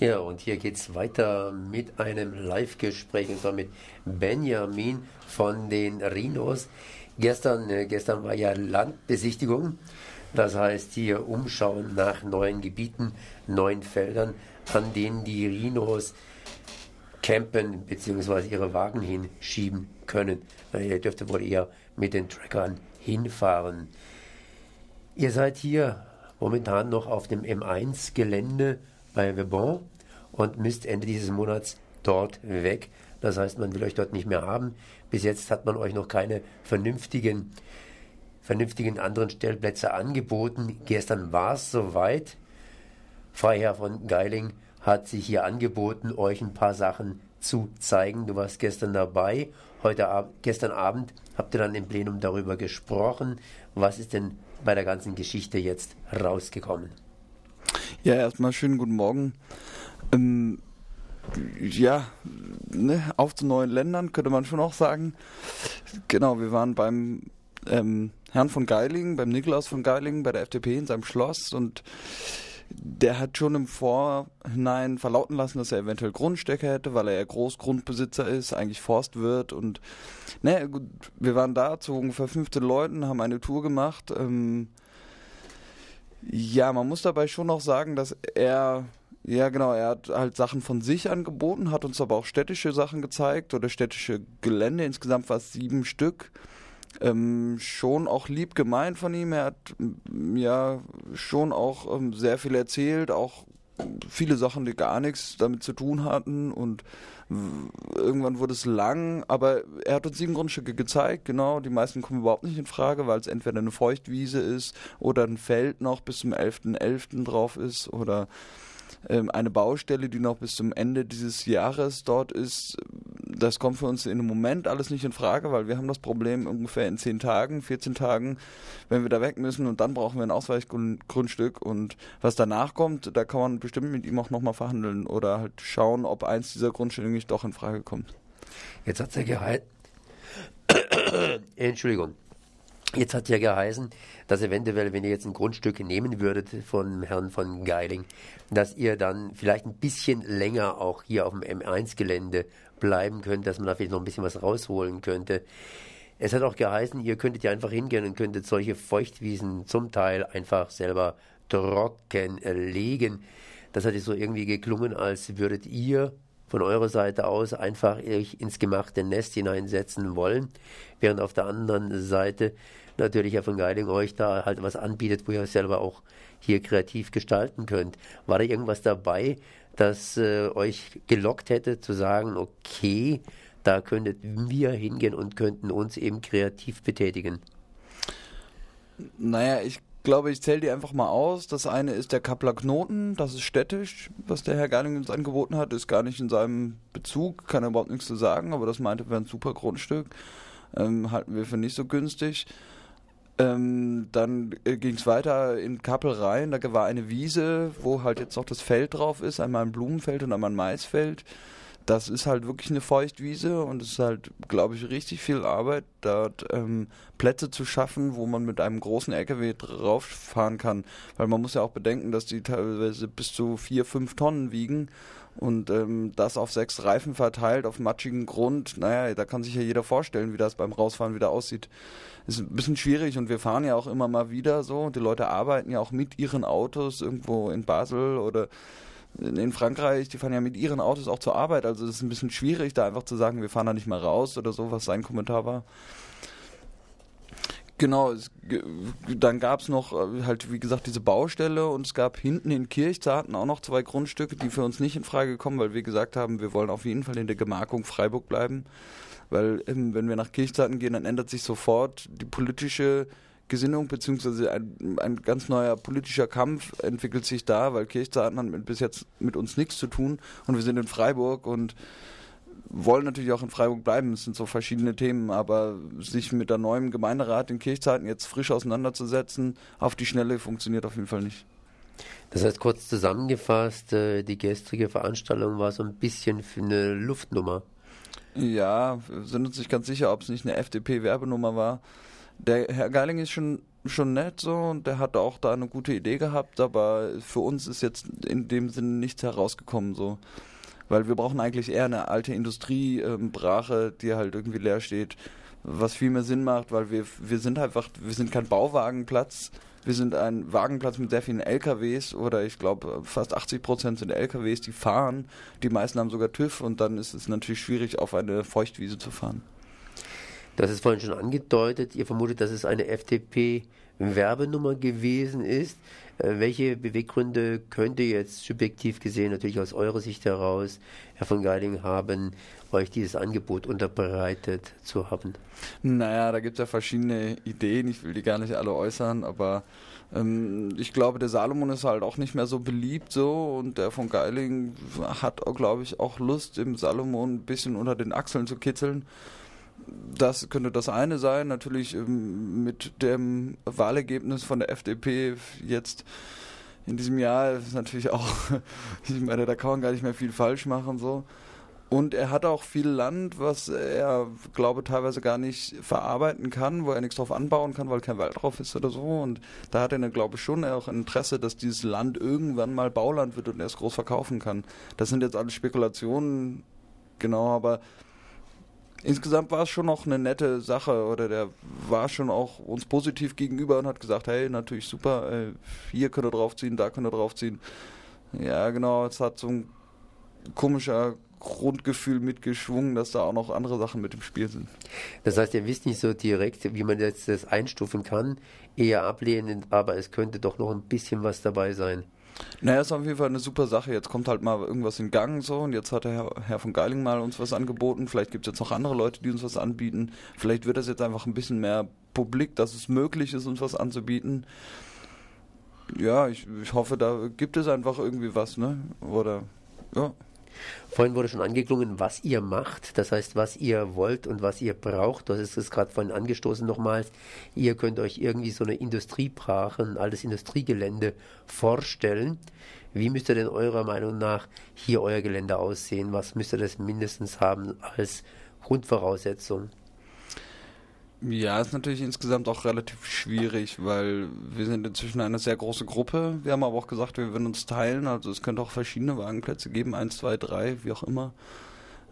Ja, und hier geht es weiter mit einem Live-Gespräch, und zwar mit Benjamin von den Rhinos. Gestern, äh, gestern war ja Landbesichtigung, das heißt hier Umschauen nach neuen Gebieten, neuen Feldern, an denen die Rhinos campen bzw. ihre Wagen hinschieben können. Ihr dürfte wohl eher mit den Trackern hinfahren. Ihr seid hier momentan noch auf dem M1-Gelände bei Vebon und müsst Ende dieses Monats dort weg. Das heißt, man will euch dort nicht mehr haben. Bis jetzt hat man euch noch keine vernünftigen, vernünftigen anderen Stellplätze angeboten. Gestern war es soweit. Freiherr von Geiling hat sich hier angeboten, euch ein paar Sachen zu zeigen. Du warst gestern dabei. Heute Ab gestern Abend habt ihr dann im Plenum darüber gesprochen. Was ist denn bei der ganzen Geschichte jetzt rausgekommen? Ja, erstmal schönen guten Morgen. Ähm, ja, ne, auf zu neuen Ländern könnte man schon auch sagen. Genau, wir waren beim ähm, Herrn von Geiling, beim Nikolaus von Geiling bei der FDP in seinem Schloss und der hat schon im Vorhinein verlauten lassen, dass er eventuell Grundstücke hätte, weil er ja Großgrundbesitzer ist, eigentlich Forstwirt und naja, gut, wir waren da zu ungefähr 15 Leuten, haben eine Tour gemacht. Ähm, ja, man muss dabei schon noch sagen, dass er ja, genau. Er hat halt Sachen von sich angeboten, hat uns aber auch städtische Sachen gezeigt oder städtische Gelände. Insgesamt war es sieben Stück. Ähm, schon auch lieb gemeint von ihm. Er hat ja schon auch ähm, sehr viel erzählt, auch viele Sachen, die gar nichts damit zu tun hatten und irgendwann wurde es lang, aber er hat uns sieben Grundstücke gezeigt, genau, die meisten kommen überhaupt nicht in Frage, weil es entweder eine Feuchtwiese ist oder ein Feld noch bis zum 11.11. .11. drauf ist oder eine Baustelle, die noch bis zum Ende dieses Jahres dort ist. Das kommt für uns dem Moment alles nicht in Frage, weil wir haben das Problem ungefähr in 10 Tagen, 14 Tagen, wenn wir da weg müssen und dann brauchen wir ein Ausweichgrundstück und was danach kommt, da kann man bestimmt mit ihm auch nochmal verhandeln oder halt schauen, ob eins dieser Grundstücke nicht doch in Frage kommt. Jetzt hat es ja Entschuldigung, Jetzt hat ja geheißen, dass eventuell, wenn ihr jetzt ein Grundstück nehmen würdet von Herrn von Geiling, dass ihr dann vielleicht ein bisschen länger auch hier auf dem M1-Gelände bleiben könnt, dass man da vielleicht noch ein bisschen was rausholen könnte. Es hat auch geheißen, ihr könntet ja einfach hingehen und könntet solche Feuchtwiesen zum Teil einfach selber trocken legen. Das hat jetzt so irgendwie geklungen, als würdet ihr von eurer Seite aus einfach euch ins gemachte Nest hineinsetzen wollen, während auf der anderen Seite natürlich Herr von Geiling euch da halt was anbietet, wo ihr selber auch hier kreativ gestalten könnt. War da irgendwas dabei, das äh, euch gelockt hätte, zu sagen, okay, da könntet wir hingehen und könnten uns eben kreativ betätigen? Naja, ich glaube, ich zähle die einfach mal aus. Das eine ist der Kappler Knoten, das ist städtisch, was der Herr Geiling uns angeboten hat, ist gar nicht in seinem Bezug, kann er überhaupt nichts zu sagen, aber das meinte, wäre ein super Grundstück. Ähm, halten wir für nicht so günstig. Ähm, dann äh, ging es weiter in Kappel rein, da war eine Wiese, wo halt jetzt noch das Feld drauf ist, einmal ein Blumenfeld und einmal ein Maisfeld. Das ist halt wirklich eine Feuchtwiese und es ist halt, glaube ich, richtig viel Arbeit, dort ähm, Plätze zu schaffen, wo man mit einem großen LKW drauffahren kann. Weil man muss ja auch bedenken, dass die teilweise bis zu vier, fünf Tonnen wiegen und ähm, das auf sechs Reifen verteilt, auf matschigen Grund. Naja, da kann sich ja jeder vorstellen, wie das beim Rausfahren wieder aussieht ist ein bisschen schwierig und wir fahren ja auch immer mal wieder so. Die Leute arbeiten ja auch mit ihren Autos irgendwo in Basel oder in Frankreich, die fahren ja mit ihren Autos auch zur Arbeit. Also es ist ein bisschen schwierig, da einfach zu sagen, wir fahren da nicht mal raus oder so, was sein Kommentar war. Genau, es, dann gab es noch äh, halt, wie gesagt, diese Baustelle und es gab hinten in Kirchzarten auch noch zwei Grundstücke, die für uns nicht in Frage kommen, weil wir gesagt haben, wir wollen auf jeden Fall in der Gemarkung Freiburg bleiben weil ähm, wenn wir nach Kirchzeiten gehen, dann ändert sich sofort die politische Gesinnung, beziehungsweise ein, ein ganz neuer politischer Kampf entwickelt sich da, weil Kirchzeiten hat bis jetzt mit uns nichts zu tun und wir sind in Freiburg und wollen natürlich auch in Freiburg bleiben. Es sind so verschiedene Themen, aber sich mit der neuen Gemeinderat in Kirchzeiten jetzt frisch auseinanderzusetzen, auf die Schnelle funktioniert auf jeden Fall nicht. Das heißt, kurz zusammengefasst, äh, die gestrige Veranstaltung war so ein bisschen für eine Luftnummer. Ja, wir sind uns nicht ganz sicher, ob es nicht eine FDP-Werbenummer war. Der Herr Geiling ist schon schon nett so und der hat auch da eine gute Idee gehabt, aber für uns ist jetzt in dem Sinne nichts herausgekommen so. Weil wir brauchen eigentlich eher eine alte Industriebrache, ähm, die halt irgendwie leer steht, was viel mehr Sinn macht, weil wir, wir sind einfach, wir sind kein Bauwagenplatz, wir sind ein Wagenplatz mit sehr vielen LKWs oder ich glaube fast 80 Prozent sind LKWs, die fahren. Die meisten haben sogar TÜV und dann ist es natürlich schwierig, auf eine Feuchtwiese zu fahren. Das ist vorhin schon angedeutet. Ihr vermutet, dass es eine FDP-Werbenummer gewesen ist. Äh, welche Beweggründe könnte jetzt subjektiv gesehen, natürlich aus eurer Sicht heraus, Herr von Geiding, haben, euch dieses Angebot unterbreitet zu haben? Naja, da gibt es ja verschiedene Ideen. Ich will die gar nicht alle äußern, aber ähm, ich glaube, der Salomon ist halt auch nicht mehr so beliebt so und der von Geiling hat, glaube ich, auch Lust, im Salomon ein bisschen unter den Achseln zu kitzeln das könnte das eine sein. Natürlich ähm, mit dem Wahlergebnis von der FDP jetzt in diesem Jahr ist natürlich auch, ich meine, da kann man gar nicht mehr viel falsch machen so. Und er hat auch viel Land, was er, glaube teilweise gar nicht verarbeiten kann, wo er nichts drauf anbauen kann, weil kein Wald drauf ist oder so. Und da hat er, glaube ich, schon auch Interesse, dass dieses Land irgendwann mal Bauland wird und er es groß verkaufen kann. Das sind jetzt alles Spekulationen, genau, aber insgesamt war es schon noch eine nette Sache oder der war schon auch uns positiv gegenüber und hat gesagt, hey, natürlich super, äh, hier könnt ihr draufziehen, da könnt ihr draufziehen. Ja, genau, es hat so ein komischer Grundgefühl mitgeschwungen, dass da auch noch andere Sachen mit im Spiel sind. Das heißt, ihr wisst nicht so direkt, wie man jetzt das einstufen kann, eher ablehnend, aber es könnte doch noch ein bisschen was dabei sein. Naja, ist auf jeden Fall eine super Sache. Jetzt kommt halt mal irgendwas in Gang so und jetzt hat der Herr, Herr von Geiling mal uns was angeboten. Vielleicht gibt es jetzt noch andere Leute, die uns was anbieten. Vielleicht wird das jetzt einfach ein bisschen mehr publik, dass es möglich ist, uns was anzubieten. Ja, ich, ich hoffe, da gibt es einfach irgendwie was, ne? Oder ja. Vorhin wurde schon angeklungen, was ihr macht, das heißt, was ihr wollt und was ihr braucht. Das ist es gerade vorhin angestoßen nochmals. Ihr könnt euch irgendwie so eine Industriebrache, ein altes Industriegelände vorstellen. Wie müsste denn eurer Meinung nach hier euer Gelände aussehen? Was müsste das mindestens haben als Grundvoraussetzung? Ja, ist natürlich insgesamt auch relativ schwierig, weil wir sind inzwischen eine sehr große Gruppe. Wir haben aber auch gesagt, wir würden uns teilen. Also es könnte auch verschiedene Wagenplätze geben, eins, zwei, drei, wie auch immer.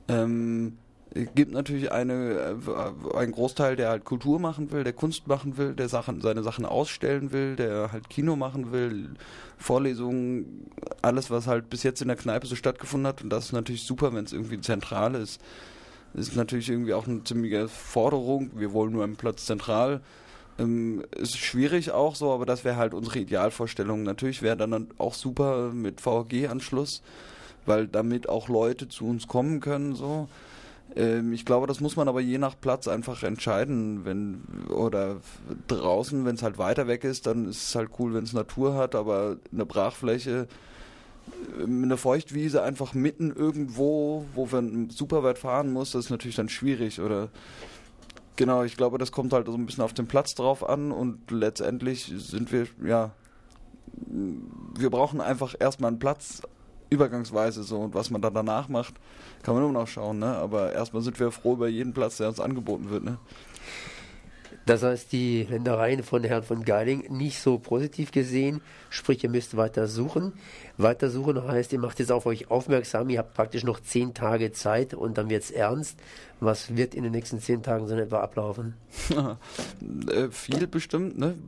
Ähm, es gibt natürlich eine, äh, einen Großteil, der halt Kultur machen will, der Kunst machen will, der Sachen, seine Sachen ausstellen will, der halt Kino machen will, Vorlesungen, alles, was halt bis jetzt in der Kneipe so stattgefunden hat. Und das ist natürlich super, wenn es irgendwie zentral ist. Das ist natürlich irgendwie auch eine ziemliche Forderung. Wir wollen nur einen Platz zentral. Ähm, ist schwierig auch so, aber das wäre halt unsere Idealvorstellung. Natürlich wäre dann auch super mit VG-Anschluss, weil damit auch Leute zu uns kommen können. So. Ähm, ich glaube, das muss man aber je nach Platz einfach entscheiden. Wenn oder draußen, wenn es halt weiter weg ist, dann ist es halt cool, wenn es Natur hat, aber eine Brachfläche eine Feuchtwiese einfach mitten irgendwo, wo man super weit fahren muss, das ist natürlich dann schwierig. Oder genau, ich glaube, das kommt halt so ein bisschen auf den Platz drauf an und letztendlich sind wir, ja, wir brauchen einfach erstmal einen Platz, übergangsweise so und was man dann danach macht, kann man immer noch schauen, ne? Aber erstmal sind wir froh über jeden Platz, der uns angeboten wird, ne? Das heißt, die Ländereien von Herrn von Geiling nicht so positiv gesehen, sprich, ihr müsst weiter suchen. Weiter suchen heißt, ihr macht jetzt auf euch aufmerksam, ihr habt praktisch noch zehn Tage Zeit und dann wird es ernst. Was wird in den nächsten zehn Tagen so in etwa ablaufen? äh, viel bestimmt, ne?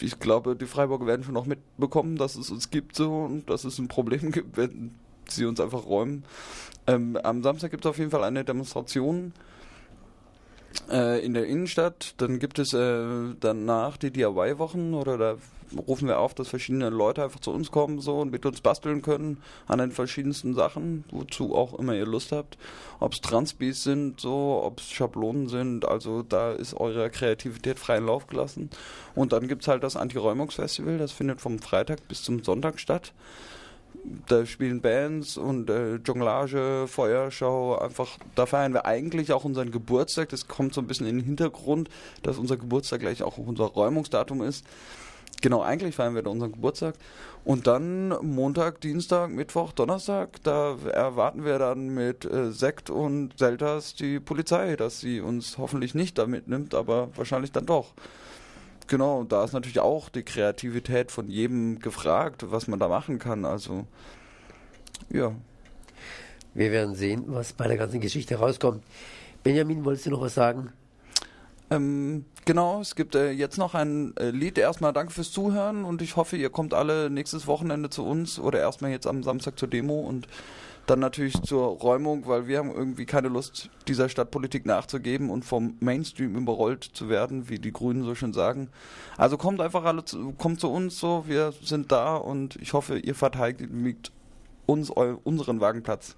Ich glaube, die Freiburger werden schon noch mitbekommen, dass es uns gibt so und dass es ein Problem gibt, wenn sie uns einfach räumen. Ähm, am Samstag gibt es auf jeden Fall eine Demonstration äh, in der Innenstadt. Dann gibt es äh, danach die DIY-Wochen oder da rufen wir auf, dass verschiedene Leute einfach zu uns kommen so und mit uns basteln können an den verschiedensten Sachen, wozu auch immer ihr Lust habt. Ob es Transbis sind, so, ob es Schablonen sind, also da ist eure Kreativität freien Lauf gelassen. Und dann gibt es halt das Anti-Räumungsfestival, das findet vom Freitag bis zum Sonntag statt da spielen Bands und äh, Jonglage, Feuerschau, einfach, da feiern wir eigentlich auch unseren Geburtstag. Das kommt so ein bisschen in den Hintergrund, dass unser Geburtstag gleich auch unser Räumungsdatum ist. Genau, eigentlich feiern wir da unseren Geburtstag. Und dann Montag, Dienstag, Mittwoch, Donnerstag, da erwarten wir dann mit äh, Sekt und Selters die Polizei, dass sie uns hoffentlich nicht da mitnimmt, aber wahrscheinlich dann doch. Genau, da ist natürlich auch die Kreativität von jedem gefragt, was man da machen kann. Also, ja. Wir werden sehen, was bei der ganzen Geschichte rauskommt. Benjamin, wolltest du noch was sagen? Ähm, genau, es gibt äh, jetzt noch ein äh, Lied. Erstmal danke fürs Zuhören und ich hoffe, ihr kommt alle nächstes Wochenende zu uns oder erstmal jetzt am Samstag zur Demo und dann natürlich zur Räumung, weil wir haben irgendwie keine Lust, dieser Stadtpolitik nachzugeben und vom Mainstream überrollt zu werden, wie die Grünen so schön sagen. Also kommt einfach alle, zu, kommt zu uns so, wir sind da und ich hoffe, ihr verteidigt uns eu, unseren Wagenplatz.